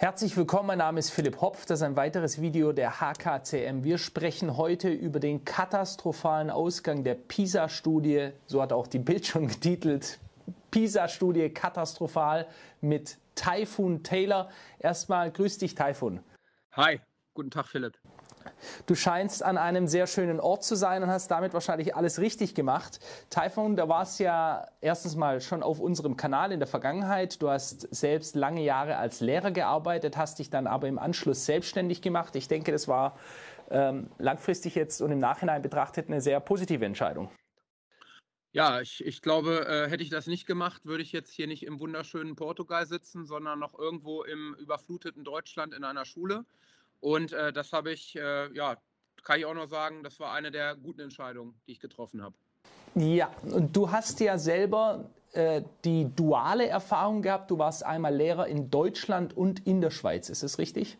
Herzlich willkommen, mein Name ist Philipp Hopf. Das ist ein weiteres Video der HKCM. Wir sprechen heute über den katastrophalen Ausgang der PISA-Studie. So hat auch die Bild schon getitelt. PISA-Studie katastrophal mit Typhoon Taylor. Erstmal grüß dich, Typhoon. Hi, guten Tag, Philipp. Du scheinst an einem sehr schönen Ort zu sein und hast damit wahrscheinlich alles richtig gemacht. Typhoon, da warst ja erstens mal schon auf unserem Kanal in der Vergangenheit. Du hast selbst lange Jahre als Lehrer gearbeitet, hast dich dann aber im Anschluss selbstständig gemacht. Ich denke, das war ähm, langfristig jetzt und im Nachhinein betrachtet eine sehr positive Entscheidung. Ja, ich, ich glaube, äh, hätte ich das nicht gemacht, würde ich jetzt hier nicht im wunderschönen Portugal sitzen, sondern noch irgendwo im überfluteten Deutschland in einer Schule. Und äh, das habe ich, äh, ja, kann ich auch noch sagen, das war eine der guten Entscheidungen, die ich getroffen habe. Ja, und du hast ja selber äh, die duale Erfahrung gehabt. Du warst einmal Lehrer in Deutschland und in der Schweiz. Ist das richtig?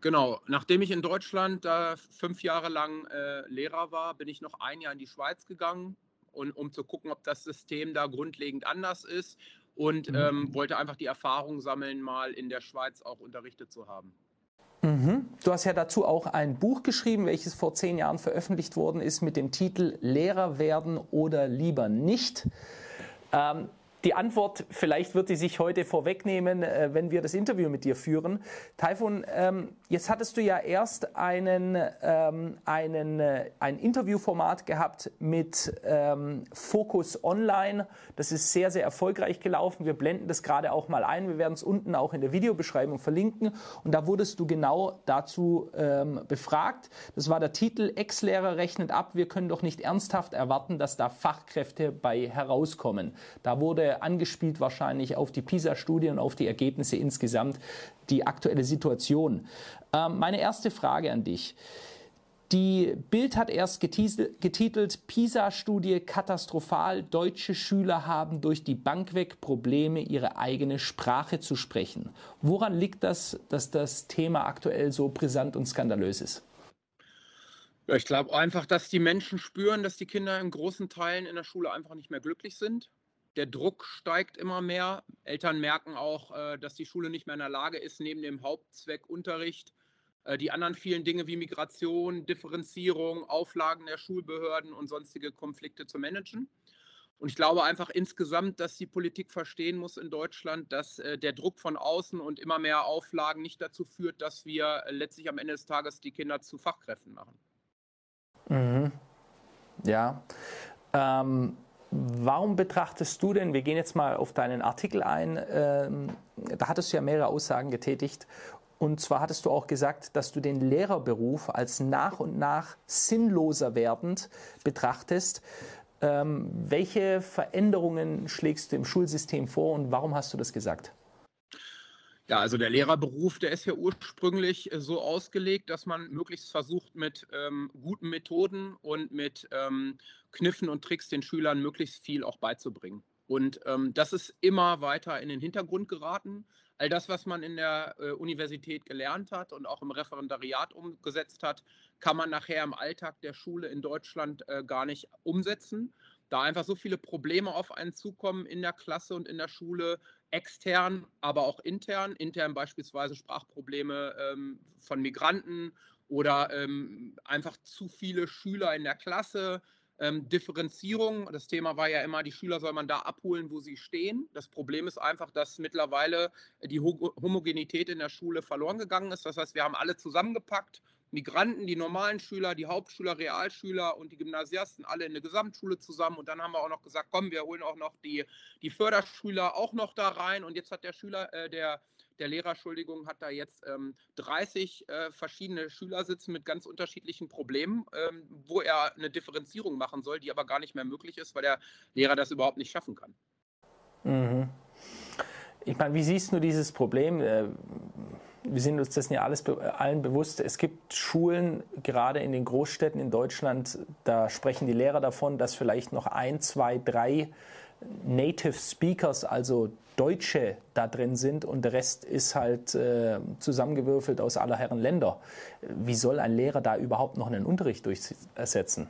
Genau. Nachdem ich in Deutschland äh, fünf Jahre lang äh, Lehrer war, bin ich noch ein Jahr in die Schweiz gegangen, und, um zu gucken, ob das System da grundlegend anders ist. Und mhm. ähm, wollte einfach die Erfahrung sammeln, mal in der Schweiz auch unterrichtet zu haben. Mhm. Du hast ja dazu auch ein Buch geschrieben, welches vor zehn Jahren veröffentlicht worden ist mit dem Titel Lehrer werden oder lieber nicht. Ähm, die Antwort, vielleicht wird die sich heute vorwegnehmen, äh, wenn wir das Interview mit dir führen. Taifun, ähm, jetzt hattest du ja erst einen, ähm, einen, äh, ein Interviewformat gehabt mit ähm, Focus Online. Das ist sehr, sehr erfolgreich gelaufen. Wir blenden das gerade auch mal ein. Wir werden es unten auch in der Videobeschreibung verlinken. Und da wurdest du genau dazu befragt. Das war der Titel Ex-Lehrer rechnet ab. Wir können doch nicht ernsthaft erwarten, dass da Fachkräfte bei herauskommen. Da wurde angespielt wahrscheinlich auf die PISA-Studie und auf die Ergebnisse insgesamt, die aktuelle Situation. Ähm, meine erste Frage an dich. Die Bild hat erst getitelt, PISA-Studie katastrophal. Deutsche Schüler haben durch die Bank weg Probleme, ihre eigene Sprache zu sprechen. Woran liegt das, dass das Thema aktuell so brisant und skandalös ist? Ich glaube einfach, dass die Menschen spüren, dass die Kinder in großen Teilen in der Schule einfach nicht mehr glücklich sind der Druck steigt immer mehr. Eltern merken auch, äh, dass die Schule nicht mehr in der Lage ist, neben dem Hauptzweck Unterricht äh, die anderen vielen Dinge wie Migration, Differenzierung, Auflagen der Schulbehörden und sonstige Konflikte zu managen. Und ich glaube einfach insgesamt, dass die Politik verstehen muss in Deutschland, dass äh, der Druck von außen und immer mehr Auflagen nicht dazu führt, dass wir letztlich am Ende des Tages die Kinder zu Fachkräften machen. Mhm. Ja. Ähm, Warum betrachtest du denn, wir gehen jetzt mal auf deinen Artikel ein, ähm, da hattest du ja mehrere Aussagen getätigt und zwar hattest du auch gesagt, dass du den Lehrerberuf als nach und nach sinnloser werdend betrachtest. Ähm, welche Veränderungen schlägst du im Schulsystem vor und warum hast du das gesagt? Ja, also der Lehrerberuf, der ist ja ursprünglich äh, so ausgelegt, dass man möglichst versucht, mit ähm, guten Methoden und mit ähm, Kniffen und Tricks den Schülern möglichst viel auch beizubringen. Und ähm, das ist immer weiter in den Hintergrund geraten. All das, was man in der äh, Universität gelernt hat und auch im Referendariat umgesetzt hat, kann man nachher im Alltag der Schule in Deutschland äh, gar nicht umsetzen da einfach so viele Probleme auf einen zukommen in der Klasse und in der Schule, extern, aber auch intern. Intern beispielsweise Sprachprobleme ähm, von Migranten oder ähm, einfach zu viele Schüler in der Klasse. Ähm, Differenzierung, das Thema war ja immer, die Schüler soll man da abholen, wo sie stehen. Das Problem ist einfach, dass mittlerweile die Homogenität in der Schule verloren gegangen ist. Das heißt, wir haben alle zusammengepackt Migranten, die normalen Schüler, die Hauptschüler, Realschüler und die Gymnasiasten alle in eine Gesamtschule zusammen. Und dann haben wir auch noch gesagt, komm, wir holen auch noch die, die Förderschüler auch noch da rein. Und jetzt hat der Schüler, äh, der, der Lehrer, Entschuldigung, hat da jetzt ähm, 30 äh, verschiedene Schüler sitzen mit ganz unterschiedlichen Problemen, ähm, wo er eine Differenzierung machen soll, die aber gar nicht mehr möglich ist, weil der Lehrer das überhaupt nicht schaffen kann. Mhm. Ich meine, wie siehst du dieses Problem? Wir sind uns dessen ja alles allen bewusst. Es gibt Schulen, gerade in den Großstädten in Deutschland, da sprechen die Lehrer davon, dass vielleicht noch ein, zwei, drei Native Speakers, also Deutsche da drin sind und der Rest ist halt äh, zusammengewürfelt aus aller Herren Länder. Wie soll ein Lehrer da überhaupt noch einen Unterricht durchsetzen?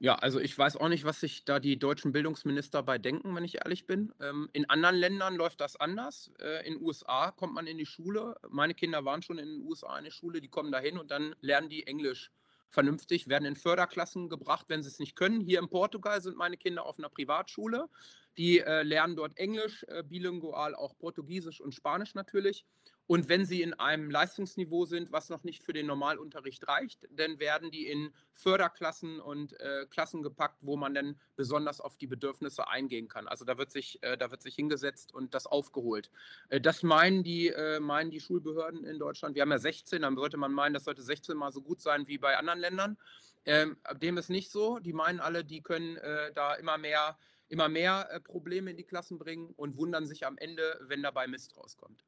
Ja, also ich weiß auch nicht, was sich da die deutschen Bildungsminister bei denken, wenn ich ehrlich bin. Ähm, in anderen Ländern läuft das anders. Äh, in den USA kommt man in die Schule. Meine Kinder waren schon in den USA in der Schule, die kommen dahin und dann lernen die Englisch vernünftig, werden in Förderklassen gebracht, wenn sie es nicht können. Hier in Portugal sind meine Kinder auf einer Privatschule. Die äh, lernen dort Englisch, äh, bilingual auch Portugiesisch und Spanisch natürlich. Und wenn sie in einem Leistungsniveau sind, was noch nicht für den Normalunterricht reicht, dann werden die in Förderklassen und äh, Klassen gepackt, wo man dann besonders auf die Bedürfnisse eingehen kann. Also da wird sich, äh, da wird sich hingesetzt und das aufgeholt. Äh, das meinen die, äh, meinen die Schulbehörden in Deutschland. Wir haben ja 16, dann sollte man meinen, das sollte 16 mal so gut sein wie bei anderen Ländern. Ähm, dem ist nicht so. Die meinen alle, die können äh, da immer mehr, immer mehr äh, Probleme in die Klassen bringen und wundern sich am Ende, wenn dabei Mist rauskommt.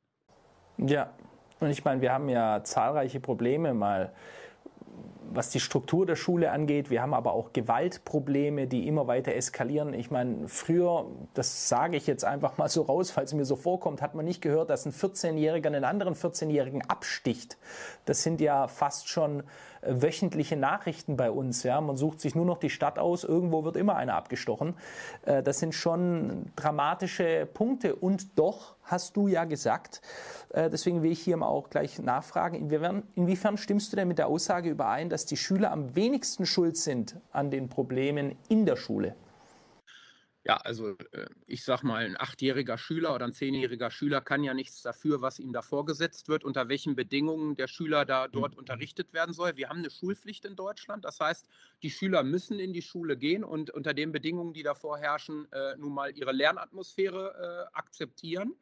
Ja, und ich meine, wir haben ja zahlreiche Probleme mal was die Struktur der Schule angeht. Wir haben aber auch Gewaltprobleme, die immer weiter eskalieren. Ich meine, früher, das sage ich jetzt einfach mal so raus, falls es mir so vorkommt, hat man nicht gehört, dass ein 14-Jähriger einen anderen 14-Jährigen absticht. Das sind ja fast schon äh, wöchentliche Nachrichten bei uns. Ja, man sucht sich nur noch die Stadt aus. Irgendwo wird immer einer abgestochen. Äh, das sind schon dramatische Punkte. Und doch hast du ja gesagt, äh, deswegen will ich hier mal auch gleich nachfragen, inwiefern, inwiefern stimmst du denn mit der Aussage überein, dass die Schüler am wenigsten schuld sind an den Problemen in der Schule? Ja, also äh, ich sag mal, ein achtjähriger Schüler oder ein zehnjähriger Schüler kann ja nichts dafür, was ihm da vorgesetzt wird, unter welchen Bedingungen der Schüler da dort mhm. unterrichtet werden soll. Wir haben eine Schulpflicht in Deutschland. Das heißt, die Schüler müssen in die Schule gehen und unter den Bedingungen, die davor herrschen, äh, nun mal ihre Lernatmosphäre äh, akzeptieren.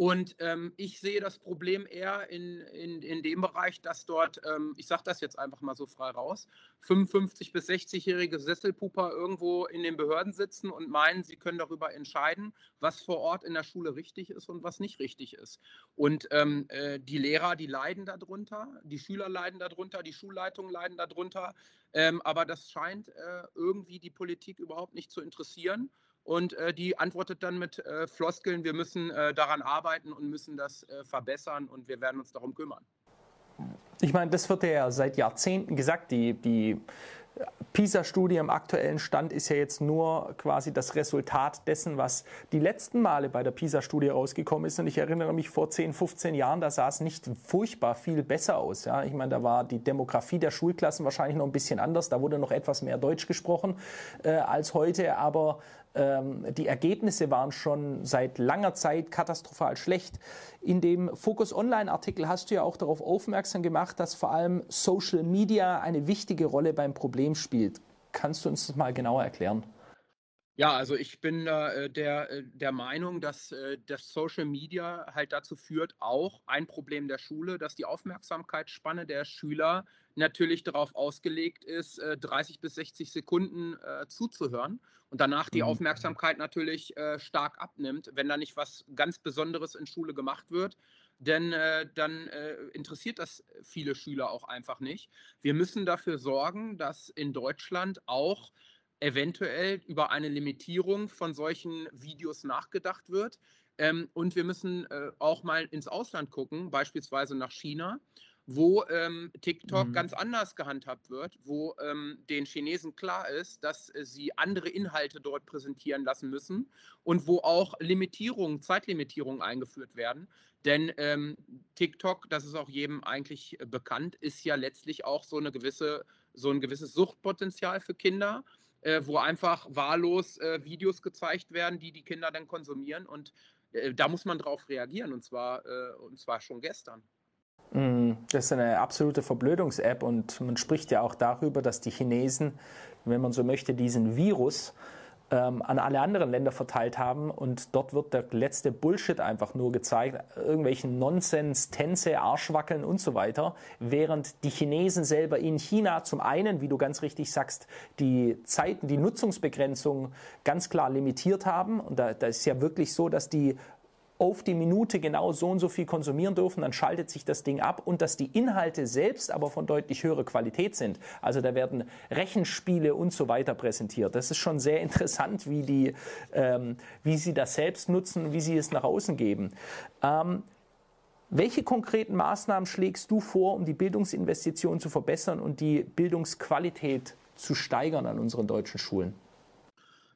Und ähm, ich sehe das Problem eher in, in, in dem Bereich, dass dort, ähm, ich sage das jetzt einfach mal so frei raus, 55- bis 60-jährige Sesselpuper irgendwo in den Behörden sitzen und meinen, sie können darüber entscheiden, was vor Ort in der Schule richtig ist und was nicht richtig ist. Und ähm, äh, die Lehrer, die leiden darunter, die Schüler leiden darunter, die Schulleitungen leiden darunter. Ähm, aber das scheint äh, irgendwie die Politik überhaupt nicht zu interessieren. Und äh, die antwortet dann mit äh, Floskeln, wir müssen äh, daran arbeiten und müssen das äh, verbessern und wir werden uns darum kümmern. Ich meine, das wird ja seit Jahrzehnten gesagt. Die, die PISA-Studie im aktuellen Stand ist ja jetzt nur quasi das Resultat dessen, was die letzten Male bei der PISA-Studie rausgekommen ist. Und ich erinnere mich vor 10, 15 Jahren, da sah es nicht furchtbar viel besser aus. Ja, ich meine, da war die Demografie der Schulklassen wahrscheinlich noch ein bisschen anders. Da wurde noch etwas mehr Deutsch gesprochen äh, als heute. Aber die Ergebnisse waren schon seit langer Zeit katastrophal schlecht. In dem Focus Online-Artikel hast du ja auch darauf aufmerksam gemacht, dass vor allem Social Media eine wichtige Rolle beim Problem spielt. Kannst du uns das mal genauer erklären? Ja, also ich bin äh, der, äh, der Meinung, dass äh, das Social Media halt dazu führt, auch ein Problem der Schule, dass die Aufmerksamkeitsspanne der Schüler natürlich darauf ausgelegt ist, äh, 30 bis 60 Sekunden äh, zuzuhören und danach die mhm. Aufmerksamkeit natürlich äh, stark abnimmt, wenn da nicht was ganz Besonderes in Schule gemacht wird. Denn äh, dann äh, interessiert das viele Schüler auch einfach nicht. Wir müssen dafür sorgen, dass in Deutschland auch eventuell über eine Limitierung von solchen Videos nachgedacht wird. Ähm, und wir müssen äh, auch mal ins Ausland gucken, beispielsweise nach China, wo ähm, TikTok mhm. ganz anders gehandhabt wird, wo ähm, den Chinesen klar ist, dass äh, sie andere Inhalte dort präsentieren lassen müssen und wo auch Limitierungen, Zeitlimitierungen eingeführt werden. Denn ähm, TikTok, das ist auch jedem eigentlich äh, bekannt, ist ja letztlich auch so eine gewisse, so ein gewisses Suchtpotenzial für Kinder äh, wo einfach wahllos äh, Videos gezeigt werden, die die Kinder dann konsumieren. Und äh, da muss man drauf reagieren, und zwar, äh, und zwar schon gestern. Mm, das ist eine absolute Verblödungs-App und man spricht ja auch darüber, dass die Chinesen, wenn man so möchte, diesen Virus ähm, an alle anderen Länder verteilt haben und dort wird der letzte Bullshit einfach nur gezeigt, irgendwelchen Nonsens, Tänze, Arschwackeln und so weiter, während die Chinesen selber in China zum einen, wie du ganz richtig sagst, die Zeiten, die Nutzungsbegrenzung ganz klar limitiert haben. Und da, da ist ja wirklich so, dass die auf die Minute genau so und so viel konsumieren dürfen, dann schaltet sich das Ding ab und dass die Inhalte selbst aber von deutlich höherer Qualität sind. Also da werden Rechenspiele und so weiter präsentiert. Das ist schon sehr interessant, wie, die, ähm, wie sie das selbst nutzen, wie sie es nach außen geben. Ähm, welche konkreten Maßnahmen schlägst du vor, um die Bildungsinvestitionen zu verbessern und die Bildungsqualität zu steigern an unseren deutschen Schulen?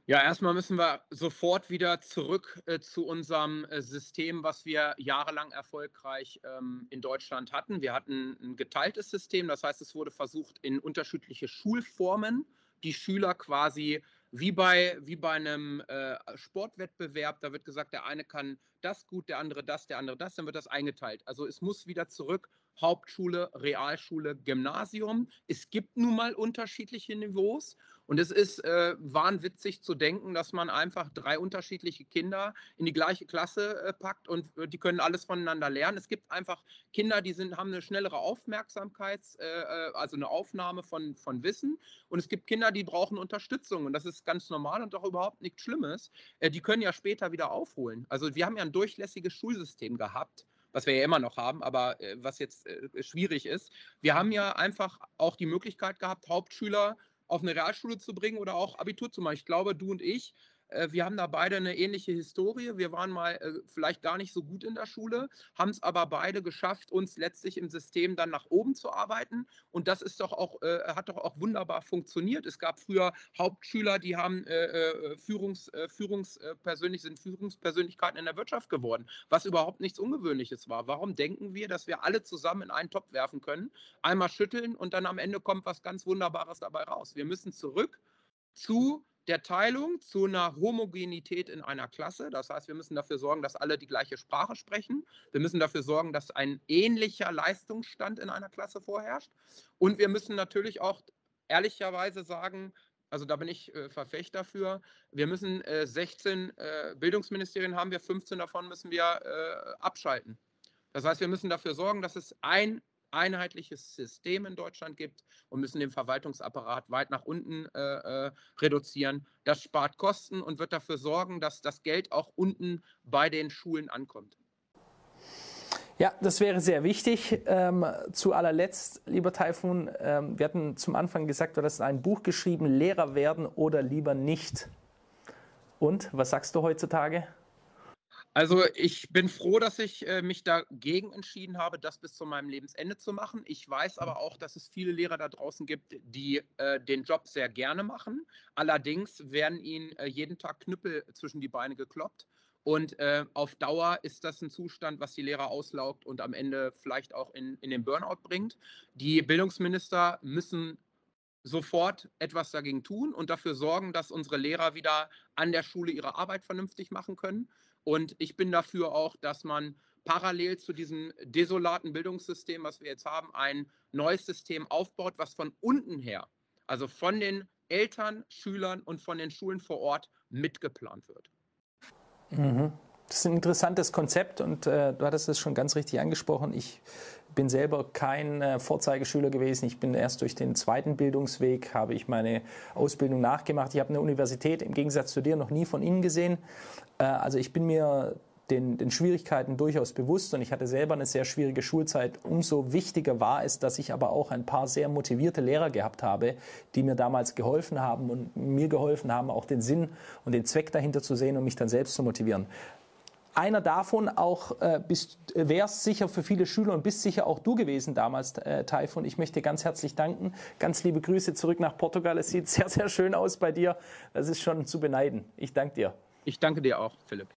Ja, erstmal müssen wir sofort wieder zurück äh, zu unserem äh, System, was wir jahrelang erfolgreich ähm, in Deutschland hatten. Wir hatten ein geteiltes System, das heißt, es wurde versucht, in unterschiedliche Schulformen die Schüler quasi wie bei, wie bei einem äh, Sportwettbewerb, da wird gesagt, der eine kann das gut, der andere das, der andere das, dann wird das eingeteilt. Also es muss wieder zurück Hauptschule, Realschule, Gymnasium. Es gibt nun mal unterschiedliche Niveaus und es ist äh, wahnwitzig zu denken, dass man einfach drei unterschiedliche Kinder in die gleiche Klasse äh, packt und äh, die können alles voneinander lernen. Es gibt einfach Kinder, die sind, haben eine schnellere Aufmerksamkeit, äh, äh, also eine Aufnahme von, von Wissen und es gibt Kinder, die brauchen Unterstützung und das ist ganz normal und auch überhaupt nichts Schlimmes. Äh, die können ja später wieder aufholen. Also wir haben ja ein durchlässiges Schulsystem gehabt was wir ja immer noch haben, aber äh, was jetzt äh, schwierig ist. Wir haben ja einfach auch die Möglichkeit gehabt, Hauptschüler auf eine Realschule zu bringen oder auch Abitur zu machen. Ich glaube, du und ich äh, wir haben da beide eine ähnliche Historie. Wir waren mal äh, vielleicht gar nicht so gut in der Schule, haben es aber beide geschafft, uns letztlich im System dann nach oben zu arbeiten. Und das ist doch auch, äh, hat doch auch wunderbar funktioniert. Es gab früher Hauptschüler, die haben Führungs, Führungspersönlich, sind Führungspersönlichkeiten in der Wirtschaft geworden, was überhaupt nichts Ungewöhnliches war. Warum denken wir, dass wir alle zusammen in einen Topf werfen können, einmal schütteln und dann am Ende kommt was ganz Wunderbares dabei raus? Wir müssen zurück zu der Teilung zu einer Homogenität in einer Klasse. Das heißt, wir müssen dafür sorgen, dass alle die gleiche Sprache sprechen. Wir müssen dafür sorgen, dass ein ähnlicher Leistungsstand in einer Klasse vorherrscht. Und wir müssen natürlich auch ehrlicherweise sagen, also da bin ich äh, Verfechter für. Wir müssen äh, 16 äh, Bildungsministerien haben, wir 15 davon müssen wir äh, abschalten. Das heißt, wir müssen dafür sorgen, dass es ein einheitliches System in Deutschland gibt und müssen den Verwaltungsapparat weit nach unten äh, äh, reduzieren. Das spart Kosten und wird dafür sorgen, dass das Geld auch unten bei den Schulen ankommt. Ja, das wäre sehr wichtig. Ähm, zu allerletzt, lieber Taifun, ähm, wir hatten zum Anfang gesagt, du hast ein Buch geschrieben, Lehrer werden oder lieber nicht. Und was sagst du heutzutage? Also ich bin froh, dass ich äh, mich dagegen entschieden habe, das bis zu meinem Lebensende zu machen. Ich weiß aber auch, dass es viele Lehrer da draußen gibt, die äh, den Job sehr gerne machen. Allerdings werden ihnen äh, jeden Tag Knüppel zwischen die Beine gekloppt. Und äh, auf Dauer ist das ein Zustand, was die Lehrer auslaugt und am Ende vielleicht auch in, in den Burnout bringt. Die Bildungsminister müssen sofort etwas dagegen tun und dafür sorgen, dass unsere Lehrer wieder an der Schule ihre Arbeit vernünftig machen können. Und ich bin dafür auch, dass man parallel zu diesem desolaten Bildungssystem, was wir jetzt haben, ein neues System aufbaut, was von unten her, also von den Eltern, Schülern und von den Schulen vor Ort mitgeplant wird. Mhm. Das ist ein interessantes Konzept und äh, du hattest es schon ganz richtig angesprochen. Ich bin selber kein äh, Vorzeigeschüler gewesen. Ich bin erst durch den zweiten Bildungsweg, habe ich meine Ausbildung nachgemacht. Ich habe eine Universität im Gegensatz zu dir noch nie von innen gesehen. Äh, also ich bin mir den, den Schwierigkeiten durchaus bewusst und ich hatte selber eine sehr schwierige Schulzeit. Umso wichtiger war es, dass ich aber auch ein paar sehr motivierte Lehrer gehabt habe, die mir damals geholfen haben und mir geholfen haben, auch den Sinn und den Zweck dahinter zu sehen und mich dann selbst zu motivieren. Einer davon auch äh, bist, wärst sicher für viele Schüler und bist sicher auch du gewesen damals, äh, Taifun. Ich möchte ganz herzlich danken. Ganz liebe Grüße zurück nach Portugal. Es sieht sehr, sehr schön aus bei dir. Das ist schon zu beneiden. Ich danke dir. Ich danke dir auch, Philipp.